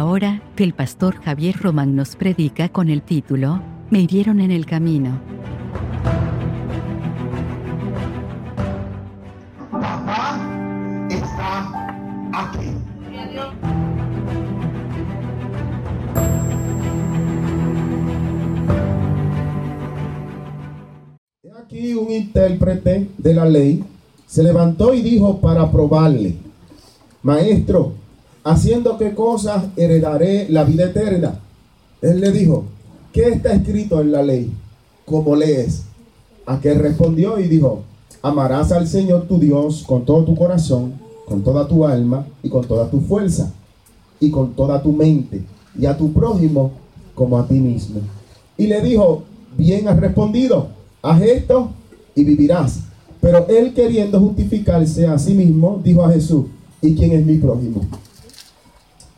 Ahora, el pastor Javier Román nos predica con el título, Me hirieron en el camino. Papá está aquí. Aquí un intérprete de la ley se levantó y dijo para probarle, Maestro, haciendo qué cosas heredaré la vida eterna. Él le dijo, ¿qué está escrito en la ley? ¿Cómo lees? Aquel respondió y dijo, amarás al Señor tu Dios con todo tu corazón, con toda tu alma y con toda tu fuerza y con toda tu mente y a tu prójimo como a ti mismo. Y le dijo, bien has respondido, haz esto y vivirás. Pero él queriendo justificarse a sí mismo, dijo a Jesús, ¿y quién es mi prójimo?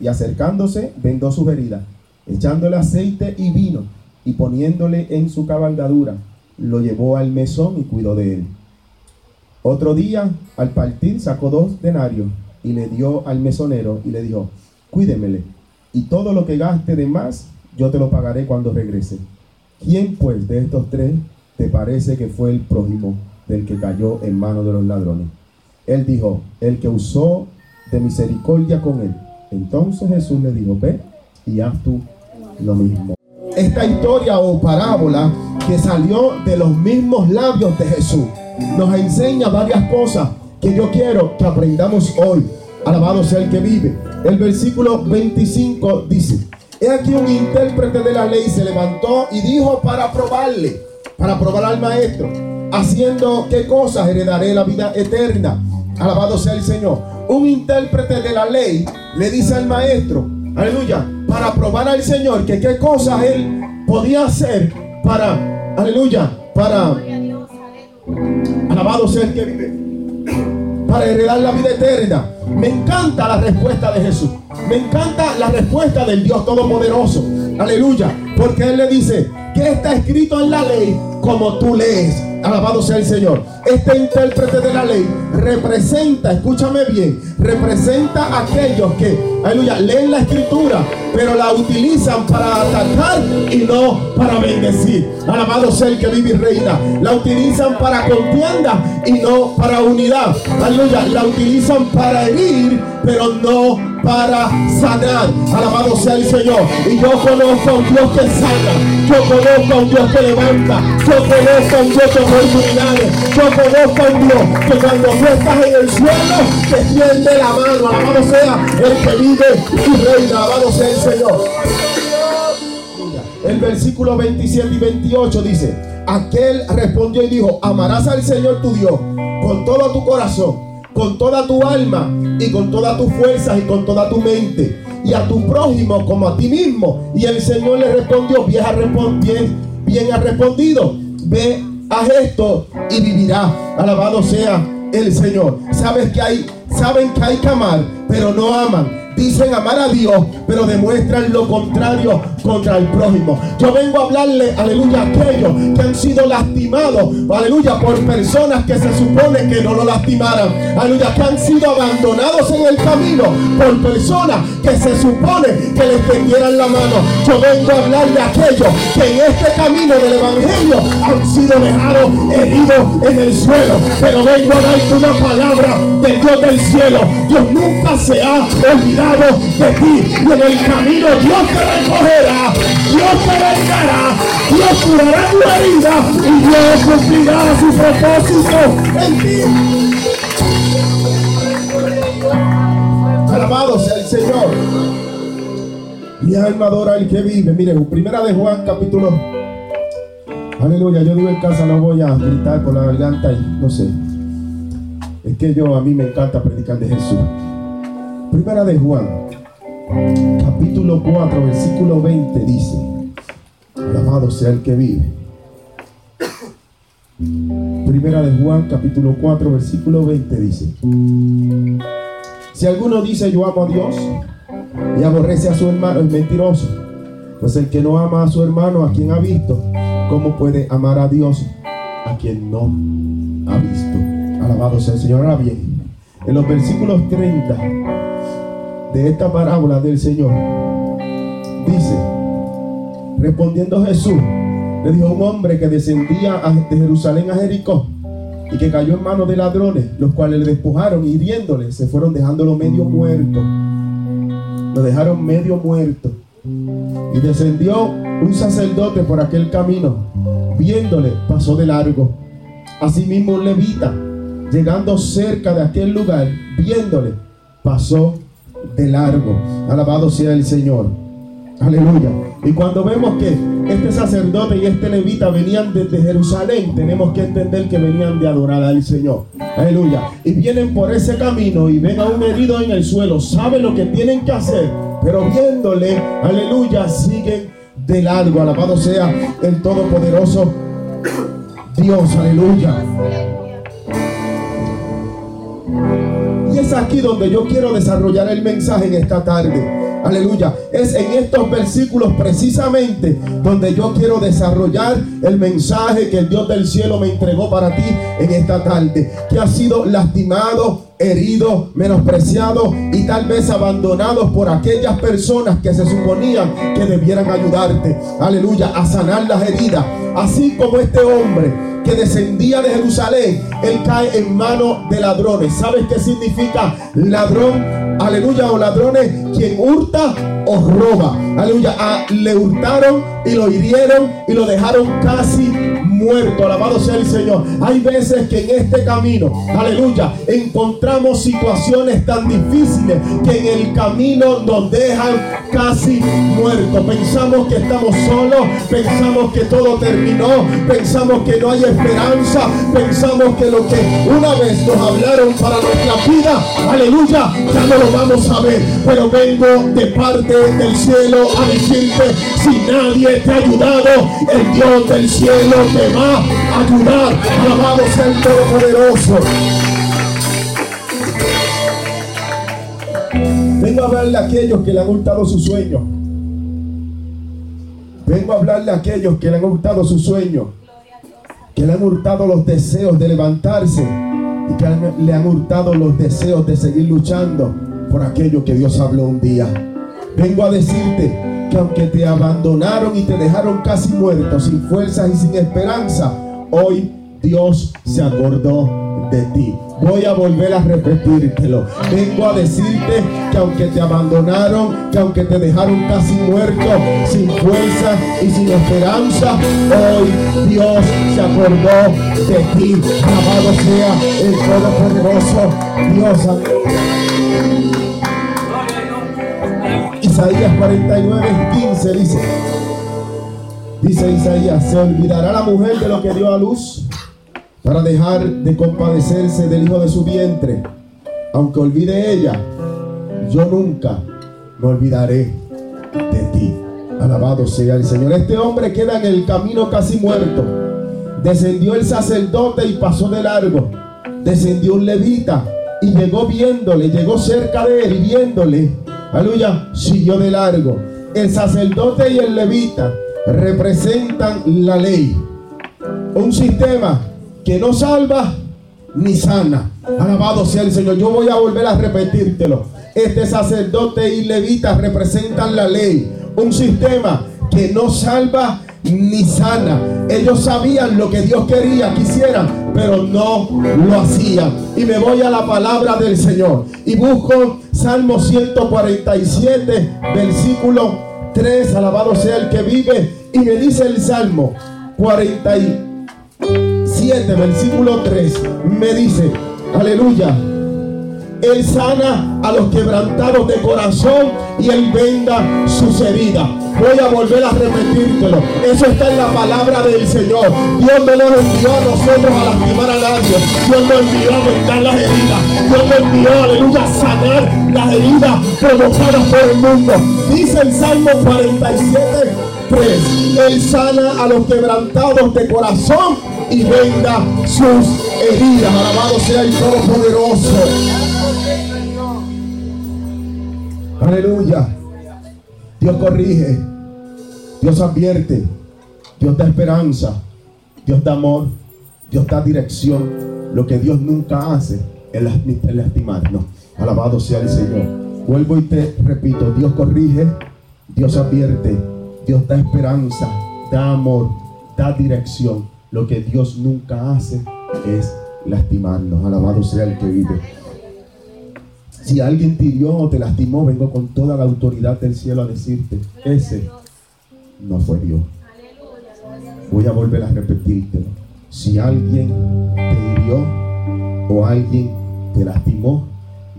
y acercándose vendó su herida, echándole aceite y vino y poniéndole en su cabalgadura, lo llevó al mesón y cuidó de él. Otro día, al partir, sacó dos denarios y le dio al mesonero y le dijo, cuídemele, y todo lo que gaste de más, yo te lo pagaré cuando regrese. ¿Quién pues de estos tres te parece que fue el prójimo del que cayó en manos de los ladrones? Él dijo, el que usó de misericordia con él. Entonces Jesús le dijo, ve y haz tú lo mismo. Esta historia o parábola que salió de los mismos labios de Jesús nos enseña varias cosas que yo quiero que aprendamos hoy. Alabado sea el que vive. El versículo 25 dice, he aquí un intérprete de la ley se levantó y dijo para probarle, para probar al maestro, haciendo qué cosas heredaré la vida eterna. Alabado sea el Señor. Un intérprete de la ley le dice al maestro, aleluya, para probar al Señor que qué cosas él podía hacer para, aleluya, para, alabado sea el que vive, para heredar la vida eterna. Me encanta la respuesta de Jesús. Me encanta la respuesta del Dios Todopoderoso. Aleluya. Porque Él le dice, ¿qué está escrito en la ley como tú lees? Alabado sea el Señor. Este intérprete de la ley representa, escúchame bien, representa a aquellos que, aleluya, leen la escritura, pero la utilizan para atacar y no para bendecir. Alabado sea el que vive y reina. La utilizan para contienda y no para unidad. Aleluya, la utilizan para herir, pero no para sanar. Alabado sea el Señor. Y yo conozco a un Dios que sana. Yo conozco a un Dios que levanta. Yo conozco a un Dios que oportunidades. Yo conozco a un Dios que cuando tú estás en el suelo te tiende la mano. Alabado sea el que vive y reina. Alabado sea el Señor. El versículo 27 y 28 dice, aquel respondió y dijo, amarás al Señor tu Dios con todo tu corazón, con toda tu alma y con toda tu fuerza y con toda tu mente y a tu prójimo como a ti mismo. Y el Señor le respondió, bien bien, ha respondido, ve, haz esto y vivirá. Alabado sea el Señor. Sabes que hay, saben que hay que amar, pero no aman dicen amar a Dios, pero demuestran lo contrario contra el prójimo. Yo vengo a hablarle, aleluya, a aquellos que han sido lastimados, aleluya, por personas que se supone que no lo lastimaran, aleluya, que han sido abandonados en el camino por personas que se supone que les tendieran la mano. Yo vengo a hablarle a aquellos que en este camino del evangelio han sido dejados heridos en el suelo, pero vengo a darte una palabra del Dios del cielo. Dios nunca se ha olvidado de ti y en el camino Dios te recogerá, Dios te vengará, Dios curará tu herida y Dios cumplirá su propósito en ti. Alabado sea el Señor. Mi alma adora el que vive. Miren, primera de Juan capítulo. Aleluya, yo digo en casa, no voy a gritar con la garganta y no sé. Es que yo, a mí me encanta predicar de Jesús. Primera de Juan, capítulo 4, versículo 20 dice, alabado sea el que vive. Primera de Juan, capítulo 4, versículo 20 dice, si alguno dice yo amo a Dios y aborrece a su hermano, es mentiroso. Pues el que no ama a su hermano, a quien ha visto, ¿cómo puede amar a Dios a quien no ha visto? Alabado sea el Señor. Ahora bien, en los versículos 30 de esta parábola del Señor, dice, respondiendo Jesús, le dijo un hombre que descendía de Jerusalén a Jericó y que cayó en manos de ladrones, los cuales le despojaron y hiriéndole se fueron dejándolo medio muerto. Lo dejaron medio muerto. Y descendió un sacerdote por aquel camino. Viéndole, pasó de largo. Asimismo un levita, llegando cerca de aquel lugar, viéndole, pasó de largo. Alabado sea el Señor. Aleluya. Y cuando vemos que este sacerdote y este levita venían desde Jerusalén, tenemos que entender que venían de adorar al Señor. Aleluya. Y vienen por ese camino y ven a un herido en el suelo, saben lo que tienen que hacer, pero viéndole, aleluya, siguen de largo. Alabado sea el Todopoderoso Dios. Aleluya. Aquí donde yo quiero desarrollar el mensaje en esta tarde. Aleluya. Es en estos versículos precisamente donde yo quiero desarrollar el mensaje que el Dios del cielo me entregó para ti en esta tarde. Que ha sido lastimado, herido, menospreciado y tal vez abandonado por aquellas personas que se suponían que debieran ayudarte. Aleluya. A sanar las heridas. Así como este hombre que descendía de Jerusalén, él cae en manos de ladrones. ¿Sabes qué significa ladrón? Aleluya, o ladrones, quien hurta o roba. Aleluya, ah, le hurtaron y lo hirieron y lo dejaron casi muerto. Alabado sea el Señor. Hay veces que en este camino, aleluya, encontramos situaciones tan difíciles que en el camino nos dejan casi muertos. Pensamos que estamos solos, pensamos que todo terminó, pensamos que no hay esperanza, pensamos que lo que una vez nos hablaron para nuestra vida, aleluya, ya no lo vamos a ver. Pero vengo de parte del cielo a decirte, si nadie te ha ayudado, el Dios del cielo te va a ayudar. Alabado sea el Todopoderoso. Vengo a hablarle a aquellos que le han gustado su sueño. Vengo a hablarle a aquellos que le han gustado su sueño. Que le han hurtado los deseos de levantarse. Y que le han hurtado los deseos de seguir luchando por aquello que Dios habló un día. Vengo a decirte aunque te abandonaron y te dejaron casi muerto, sin fuerzas y sin esperanza, hoy Dios se acordó de ti. Voy a volver a repetírtelo. Vengo a decirte que aunque te abandonaron, que aunque te dejaron casi muerto, sin fuerza y sin esperanza, hoy Dios se acordó de ti. Amado sea el Todopoderoso Dios. Isaías 49, 15 dice, dice Isaías, se olvidará la mujer de lo que dio a luz para dejar de compadecerse del hijo de su vientre. Aunque olvide ella, yo nunca me olvidaré de ti. Alabado sea el Señor. Este hombre queda en el camino casi muerto. Descendió el sacerdote y pasó de largo. Descendió un levita y llegó viéndole, llegó cerca de él y viéndole aleluya, siguió de largo. El sacerdote y el levita representan la ley. Un sistema que no salva ni sana. Alabado sea el Señor. Yo voy a volver a repetírtelo. Este sacerdote y levita representan la ley. Un sistema que no salva ni sana. Ellos sabían lo que Dios quería que hicieran, pero no lo hacían. Y me voy a la palabra del Señor y busco Salmo 147, versículo 3. Alabado sea el que vive. Y me dice el Salmo 47, versículo 3. Me dice, aleluya. Él sana a los quebrantados de corazón y Él venda sus heridas. Voy a volver a repetírtelo. Eso está en la palabra del Señor. Dios no nos envió a nosotros a lastimar a nadie. Dios nos envió a vendar las heridas. Dios lo envió, aleluya, a sanar las heridas provocadas por el mundo. Dice el Salmo 47, 3. Él sana a los quebrantados de corazón y venda sus heridas. Alabado sea el Todopoderoso. Aleluya. Dios corrige. Dios advierte. Dios da esperanza. Dios da amor. Dios da dirección. Lo que Dios nunca hace es lastimarnos. Alabado sea el Señor. Vuelvo y te repito. Dios corrige. Dios advierte. Dios da esperanza. Da amor. Da dirección. Lo que Dios nunca hace es lastimarnos. Alabado sea el que vive. Si alguien te hirió o te lastimó, vengo con toda la autoridad del cielo a decirte, ese no fue Dios. Voy a volver a repetírtelo. Si alguien te hirió o alguien te lastimó,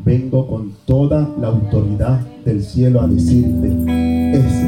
vengo con toda la autoridad del cielo a decirte, ese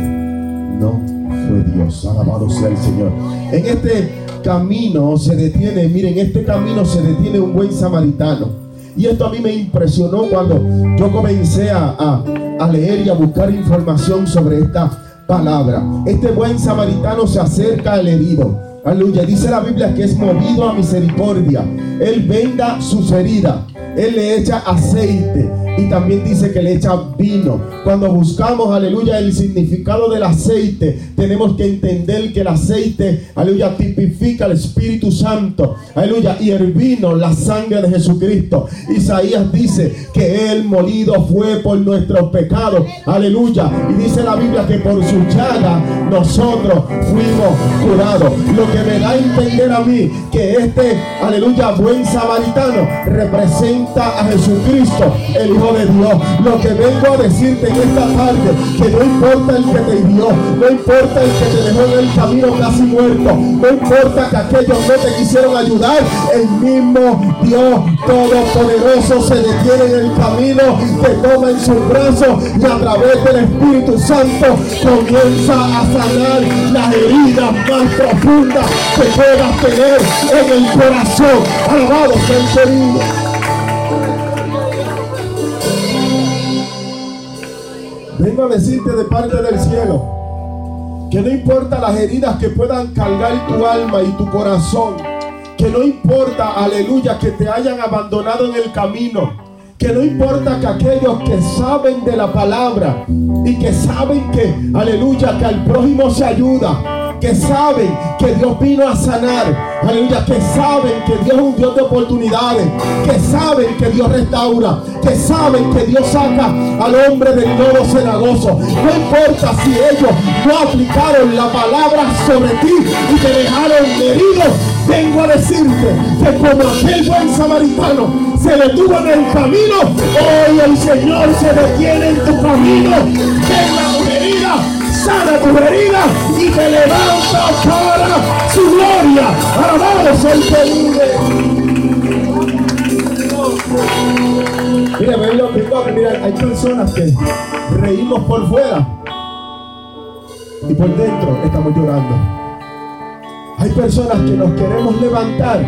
no fue Dios. Alabado sea el Señor. En este camino se detiene, miren, en este camino se detiene un buen samaritano. Y esto a mí me impresionó cuando yo comencé a, a, leer y a buscar información sobre esta palabra. Este buen samaritano se acerca al herido. Aleluya. Dice la Biblia que es movido a misericordia. Él venda sus heridas. Él le echa aceite y también dice que le echa vino. Cuando buscamos, aleluya, el significado del aceite, tenemos que entender que el aceite, aleluya, tipifica el Espíritu Santo, aleluya, y el vino, la sangre de Jesucristo. Isaías dice que él molido fue por nuestros pecados, aleluya. Y dice la Biblia que por su llaga nosotros fuimos curados. Lo que me da a entender a mí que este, aleluya, buen samaritano representa a Jesucristo, el Hijo de Dios. Lo que vengo a decirte en esta tarde, que no importa el que te hirió, no importa el que te dejó en el camino casi muerto, no importa que aquellos no te quisieron ayudar, el mismo Dios Todopoderoso se detiene en el camino, te toma en sus brazos y a través del Espíritu Santo comienza a sanar las heridas más profundas que puedas tener en el corazón. Alabado sea el querido. A decirte de parte del cielo que no importa las heridas que puedan cargar tu alma y tu corazón, que no importa, aleluya, que te hayan abandonado en el camino, que no importa que aquellos que saben de la palabra y que saben que, aleluya, que al prójimo se ayuda, que saben que Dios vino a sanar. Aleluya, que saben que Dios es un Dios de oportunidades, que saben que Dios restaura, que saben que Dios saca al hombre del lodo cenagoso. No importa si ellos no aplicaron la palabra sobre ti y te dejaron herido. Vengo a decirte que como aquel buen samaritano se detuvo en el camino, hoy el Señor se detiene en tu camino. Sana tu herida y te levanta para su gloria. Alabado sea el que vive. Mira, mira, mira, hay personas que reímos por fuera y por dentro estamos llorando. Hay personas que nos queremos levantar,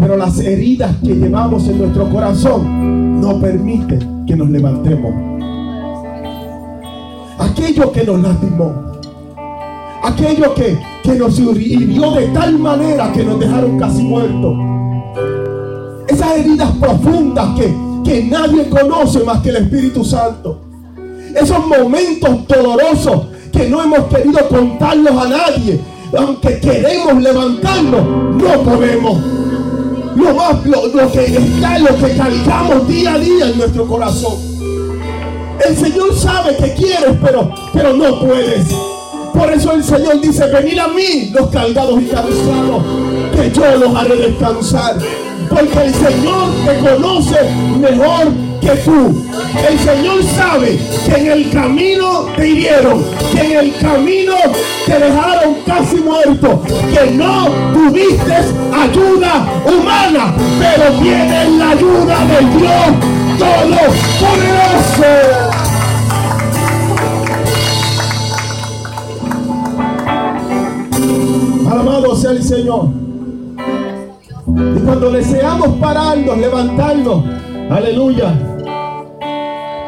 pero las heridas que llevamos en nuestro corazón no permiten que nos levantemos aquello que nos lastimó, aquello que, que nos hirió de tal manera que nos dejaron casi muertos. Esas heridas profundas que, que nadie conoce más que el Espíritu Santo. Esos momentos dolorosos que no hemos querido contarlos a nadie. Aunque queremos levantarnos, no podemos. Lo más, lo, que está, lo que cargamos día a día en nuestro corazón. El Señor sabe que quieres, pero, pero no puedes. Por eso el Señor dice, venid a mí los cargados y cansados, que yo los haré descansar. Porque el Señor te conoce mejor que tú. El Señor sabe que en el camino te hirieron, que en el camino te dejaron casi muerto, que no tuviste ayuda humana, pero tienes la ayuda de Dios Todopoderoso. Sea el Señor. Y cuando deseamos pararnos, levantarnos, Aleluya.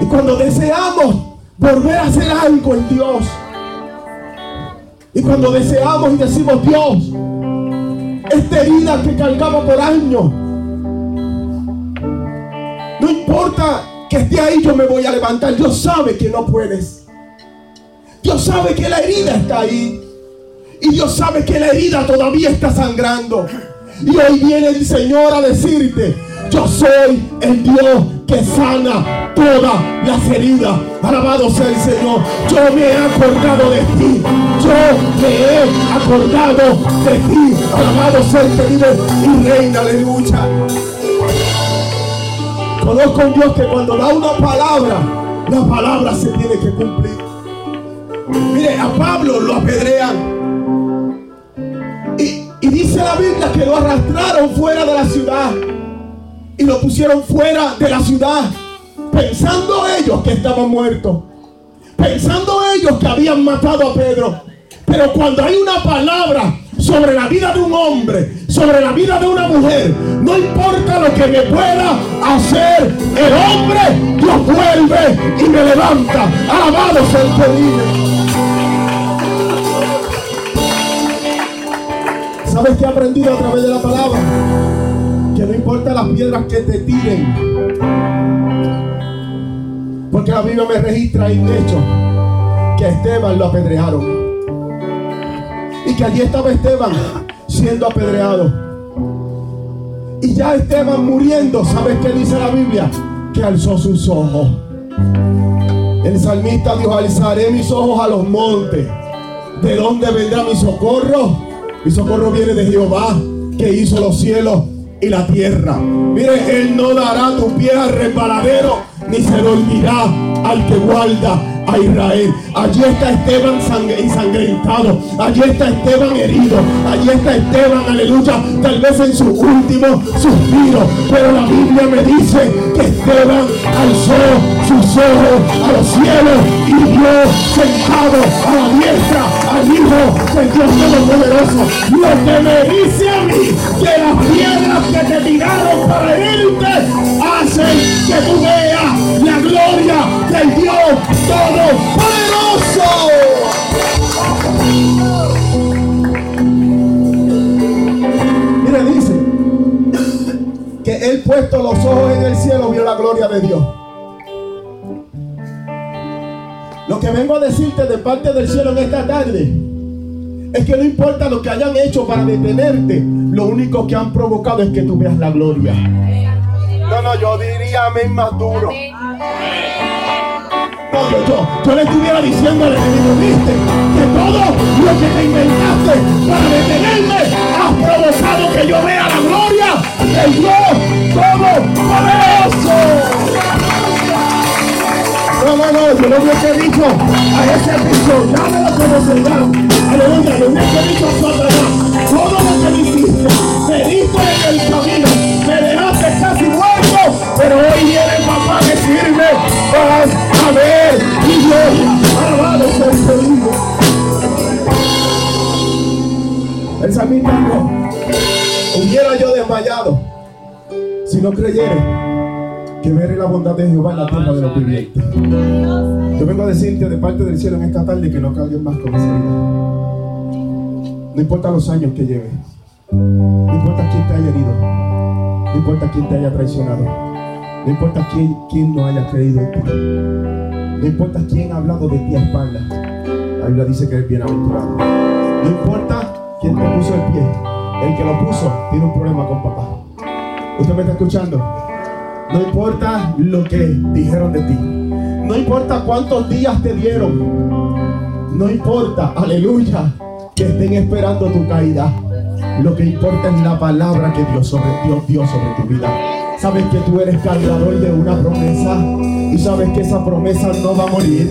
Y cuando deseamos volver a hacer algo en Dios. Y cuando deseamos y decimos Dios, esta herida que cargamos por años, no importa que esté ahí, yo me voy a levantar. Dios sabe que no puedes. Dios sabe que la herida está ahí. Y Dios sabe que la herida todavía está sangrando. Y hoy viene el Señor a decirte, yo soy el Dios que sana todas las heridas. Alabado sea el Señor. Yo me he acordado de ti. Yo me he acordado de ti. Alabado sea el que y reina. Aleluya. Conozco un Dios que cuando da una palabra, la palabra se tiene que cumplir. Mire, a Pablo lo apedrean. Dice la Biblia que lo arrastraron fuera de la ciudad y lo pusieron fuera de la ciudad, pensando ellos que estaban muertos, pensando ellos que habían matado a Pedro. Pero cuando hay una palabra sobre la vida de un hombre, sobre la vida de una mujer, no importa lo que me pueda hacer el hombre, Dios vuelve y me levanta. Alabado sea el que. ¿Sabes qué he aprendido a través de la palabra? Que no importa las piedras que te tiren. Porque la Biblia me registra en hecho que Esteban lo apedrearon. Y que allí estaba Esteban siendo apedreado. Y ya Esteban muriendo, ¿sabes qué dice la Biblia? Que alzó sus ojos. El salmista dijo, alzaré mis ojos a los montes. ¿De dónde vendrá mi socorro? Mi socorro viene de Jehová, que hizo los cielos y la tierra. Mire, Él no dará tu pie al resbaladero, ni se dormirá al que guarda a Israel. Allí está Esteban ensangrentado. Allí está Esteban herido. Allí está Esteban, aleluya, tal vez en su último suspiro. Pero la Biblia me dice que Esteban alzó sus ojos a los cielos y vio sentado a la diestra al Hijo del Dios Todopoderoso. Lo que me dice a mí que las piedras que te tiraron para herirte hacen que tú veas del Dios Todopoderoso. Mire, dice que él puesto los ojos en el cielo vio la gloria de Dios. Lo que vengo a decirte de parte del cielo en esta tarde es que no importa lo que hayan hecho para detenerte, lo único que han provocado es que tú veas la gloria. No, no, yo diría amén más duro. No, yo, yo, le estuviera diciendo al enemigo, viste, que todo lo que te inventaste para detenerme has provocado que yo vea la gloria del Dios Todopoderoso. No, no, no, yo lo hubiese dicho a ese piso, llámelo como se llama. Aleluya, yo hubiese dicho a Satanás, todo lo que me hiciste, me diste en el camino, me dejaste casi muerto, pero hoy viene el papá a decirme, vas a ver mi gloria, alabado sea el Señor. El salmista dijo, hubiera yo desmayado si no creyere que veré la bondad de Jehová en la tierra de los vivientes. Yo vengo a decirte de parte del cielo en esta tarde que no caigas más con esa No importa los años que lleves. No importa quién te haya herido. No importa quién te haya traicionado. No importa quién, quién no haya creído en ti. No importa quién ha hablado de ti a espaldas. La Biblia dice que eres bienaventurado. No importa quién te puso el pie. El que lo puso tiene un problema con papá. ¿Usted me está escuchando? No importa lo que dijeron de ti. No importa cuántos días te dieron. No importa, aleluya, que estén esperando tu caída. Lo que importa es la palabra que Dios, sobre, Dios dio sobre tu vida. Sabes que tú eres cargador de una promesa y sabes que esa promesa no va a morir.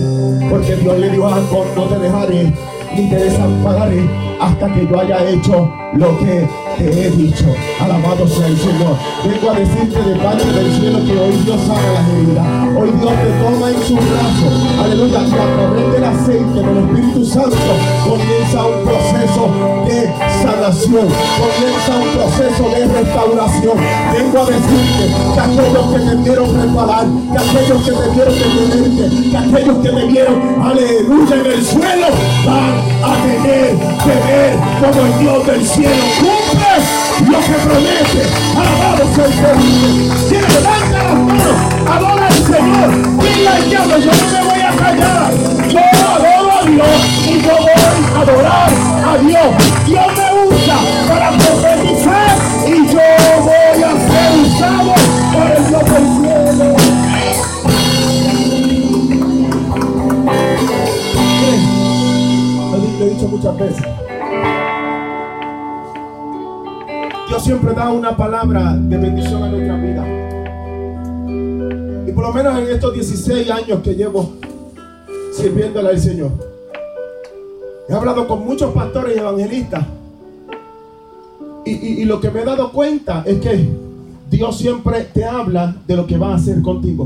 Porque Dios le dijo a Jacob, no te dejaré ni te desampararé hasta que yo haya hecho lo que te he dicho. Alabado sea el Señor. Vengo a decirte de parte del cielo que hoy Dios sana las heridas. Hoy Dios te toma en su brazo. Aleluya. Y a través del aceite del Espíritu Santo comienza un proceso de sanación. Comienza un proceso de restauración. Vengo a decirte que aquellos que te vieron reparar, que aquellos que te vieron detenerte, que aquellos que te vieron, aleluya, en el suelo, van a tener que ver como el Dios del cielo cumple lo que promete. Alabado sea el Señor. Tiene levanta las manos, adora al Señor. Dile al diablo, yo no me voy a callar. Yo adoro a Dios y yo voy a adorar a Dios. Dios me usa para siempre da una palabra de bendición a nuestra vida. Y por lo menos en estos 16 años que llevo sirviéndole al Señor, he hablado con muchos pastores y evangelistas. Y, y- lo que me he dado cuenta es que Dios siempre te habla de lo que va a hacer contigo.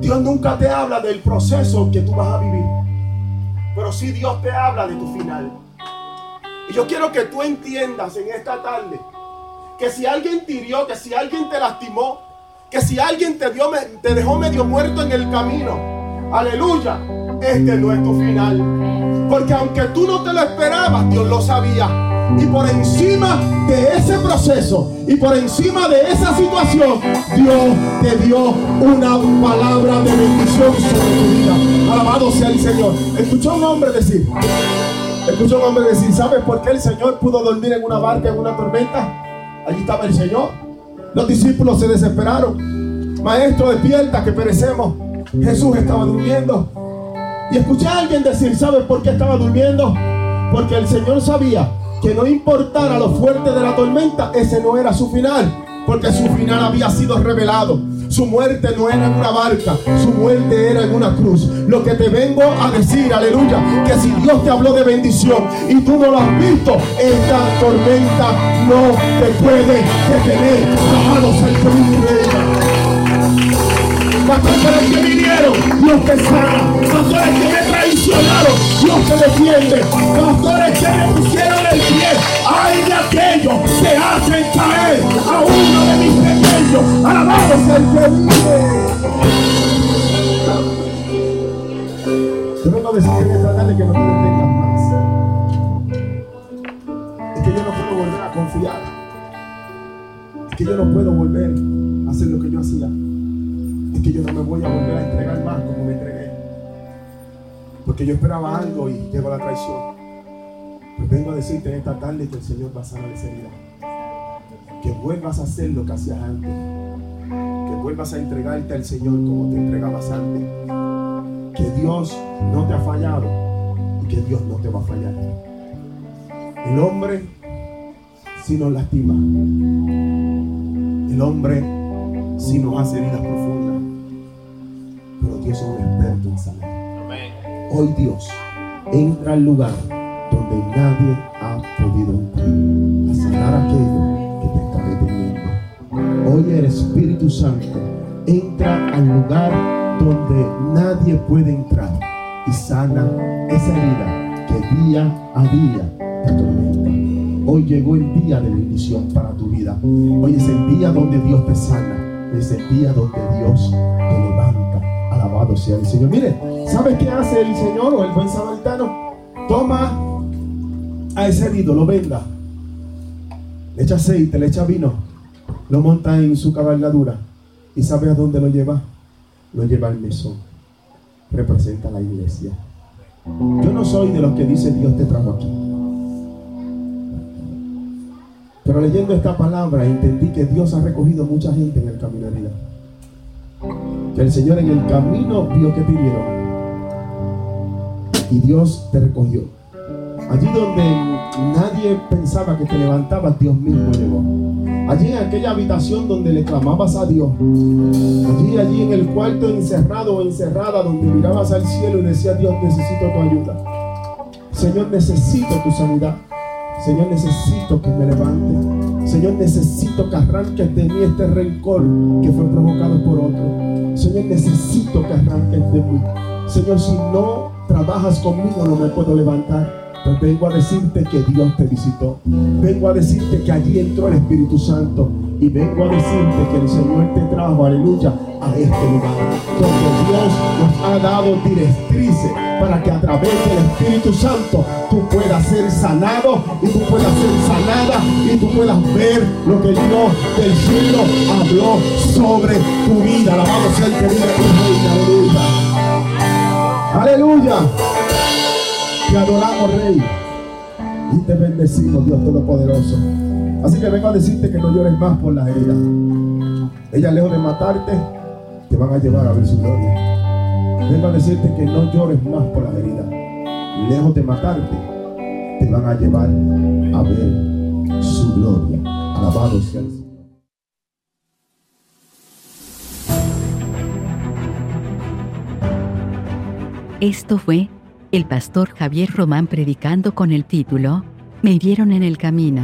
Dios nunca te habla del proceso que tú vas a vivir. Pero sí Dios te habla de tu final. Y yo quiero que tú entiendas en esta tarde que si alguien te hirió, que si alguien te lastimó, que si alguien te, dio, te dejó medio muerto en el camino, aleluya, este no es tu final. Porque aunque tú no te lo esperabas, Dios lo sabía. Y por encima de ese proceso y por encima de esa situación, Dios te dio una palabra de bendición sobre tu vida. Alabado sea el Señor. Escuchó un hombre decir, Escucho un hombre decir, ¿sabes por qué el Señor pudo dormir en una barca en una tormenta? Allí estaba el Señor. Los discípulos se desesperaron. Maestro, despierta que perecemos. Jesús estaba durmiendo. Y escuché a alguien decir, ¿sabes por qué estaba durmiendo? Porque el Señor sabía que no importara lo fuerte de la tormenta, ese no era su final. Porque su final había sido revelado. Su muerte no era en una barca, su muerte era en una cruz. Lo que te vengo a decir, aleluya, que si Dios te habló de bendición y tú no lo has visto, esta tormenta no te puede detener. Alabado sea el Cristo. Pastores que vinieron, Dios te sana. Pastores que me traicionaron, Dios te defiende. Pastores que me pusieron el pie. Ay de aquellos que hacen caer a uno de mis pequeños. Alabado sea el que vive. A decirte en esta tarde que no te detengas más. Es que yo no puedo volver a confiar. Es que yo no puedo volver a hacer lo que yo hacía. Es que yo no me voy a volver a entregar más como me entregué. Porque yo esperaba algo y llegó la traición. Pues vengo a decirte en esta tarde que el Señor va a sanar esa herida. Que vuelvas a hacer lo que hacías antes. Que vuelvas a entregarte al Señor como te entregabas antes. Que Dios no te ha fallado y que Dios no te va a fallar. El hombre si nos lastima. El hombre si nos hace heridas profundas. Pero Dios es un experto en sanar. Hoy Dios entra al lugar donde nadie ha podido entrar. A sanar aquello que te está deteniendo. Hoy el Espíritu Santo entra al lugar donde nadie puede entrar y sana esa herida que día a día te atormenta. Hoy llegó el día de bendición para tu vida. Hoy es el día donde Dios te sana. Es el día donde Dios te levanta. Alabado sea el Señor. Mire, ¿sabes qué hace el Señor o el buen samaritano? Toma a ese herido, lo venda. Le echa aceite, le echa vino. Lo monta en su cabalgadura. ¿Y sabe a dónde lo lleva? Lo lleva al mesón. Representa la iglesia. Yo no soy de los que dice Dios te trajo aquí. Pero leyendo esta palabra entendí que Dios ha recogido mucha gente en el camino de vida. El Señor en el camino vio que te hirieron. Y Dios te recogió. Allí donde nadie pensaba que te levantabas, Dios mismo llegó. Allí en aquella habitación donde le clamabas a Dios. Allí, allí en el cuarto encerrado o encerrada donde mirabas al cielo y decías, Dios, necesito tu ayuda. Señor, necesito tu sanidad. Señor, necesito que me levante. Señor, necesito que arranques de mí este rencor que fue provocado por otro. Señor, necesito que arranques de mí. Señor, si no trabajas conmigo, no me puedo levantar. Pues vengo a decirte que Dios te visitó. Vengo a decirte que allí entró el Espíritu Santo. Y vengo a decirte que el Señor te trajo, aleluya, a este lugar. Donde Dios nos ha dado directrices para que a través del Espíritu Santo tú puedas ser sanado y tú puedas ser sanada y tú puedas ver lo que Dios del cielo habló sobre tu vida. Alabado sea el que vive Aleluya. Aleluya. Te adoramos, Rey. Y te bendecimos, Dios Todopoderoso. Así que vengo a decirte que no llores más por las heridas. Ella lejos de matarte, te van a llevar a ver su gloria. Vengo a decirte que no llores más por las heridas. Lejos de matarte, te van a llevar a ver su gloria. Alabado sea el. Esto fue el pastor Javier Román predicando con el título Me hirieron en el camino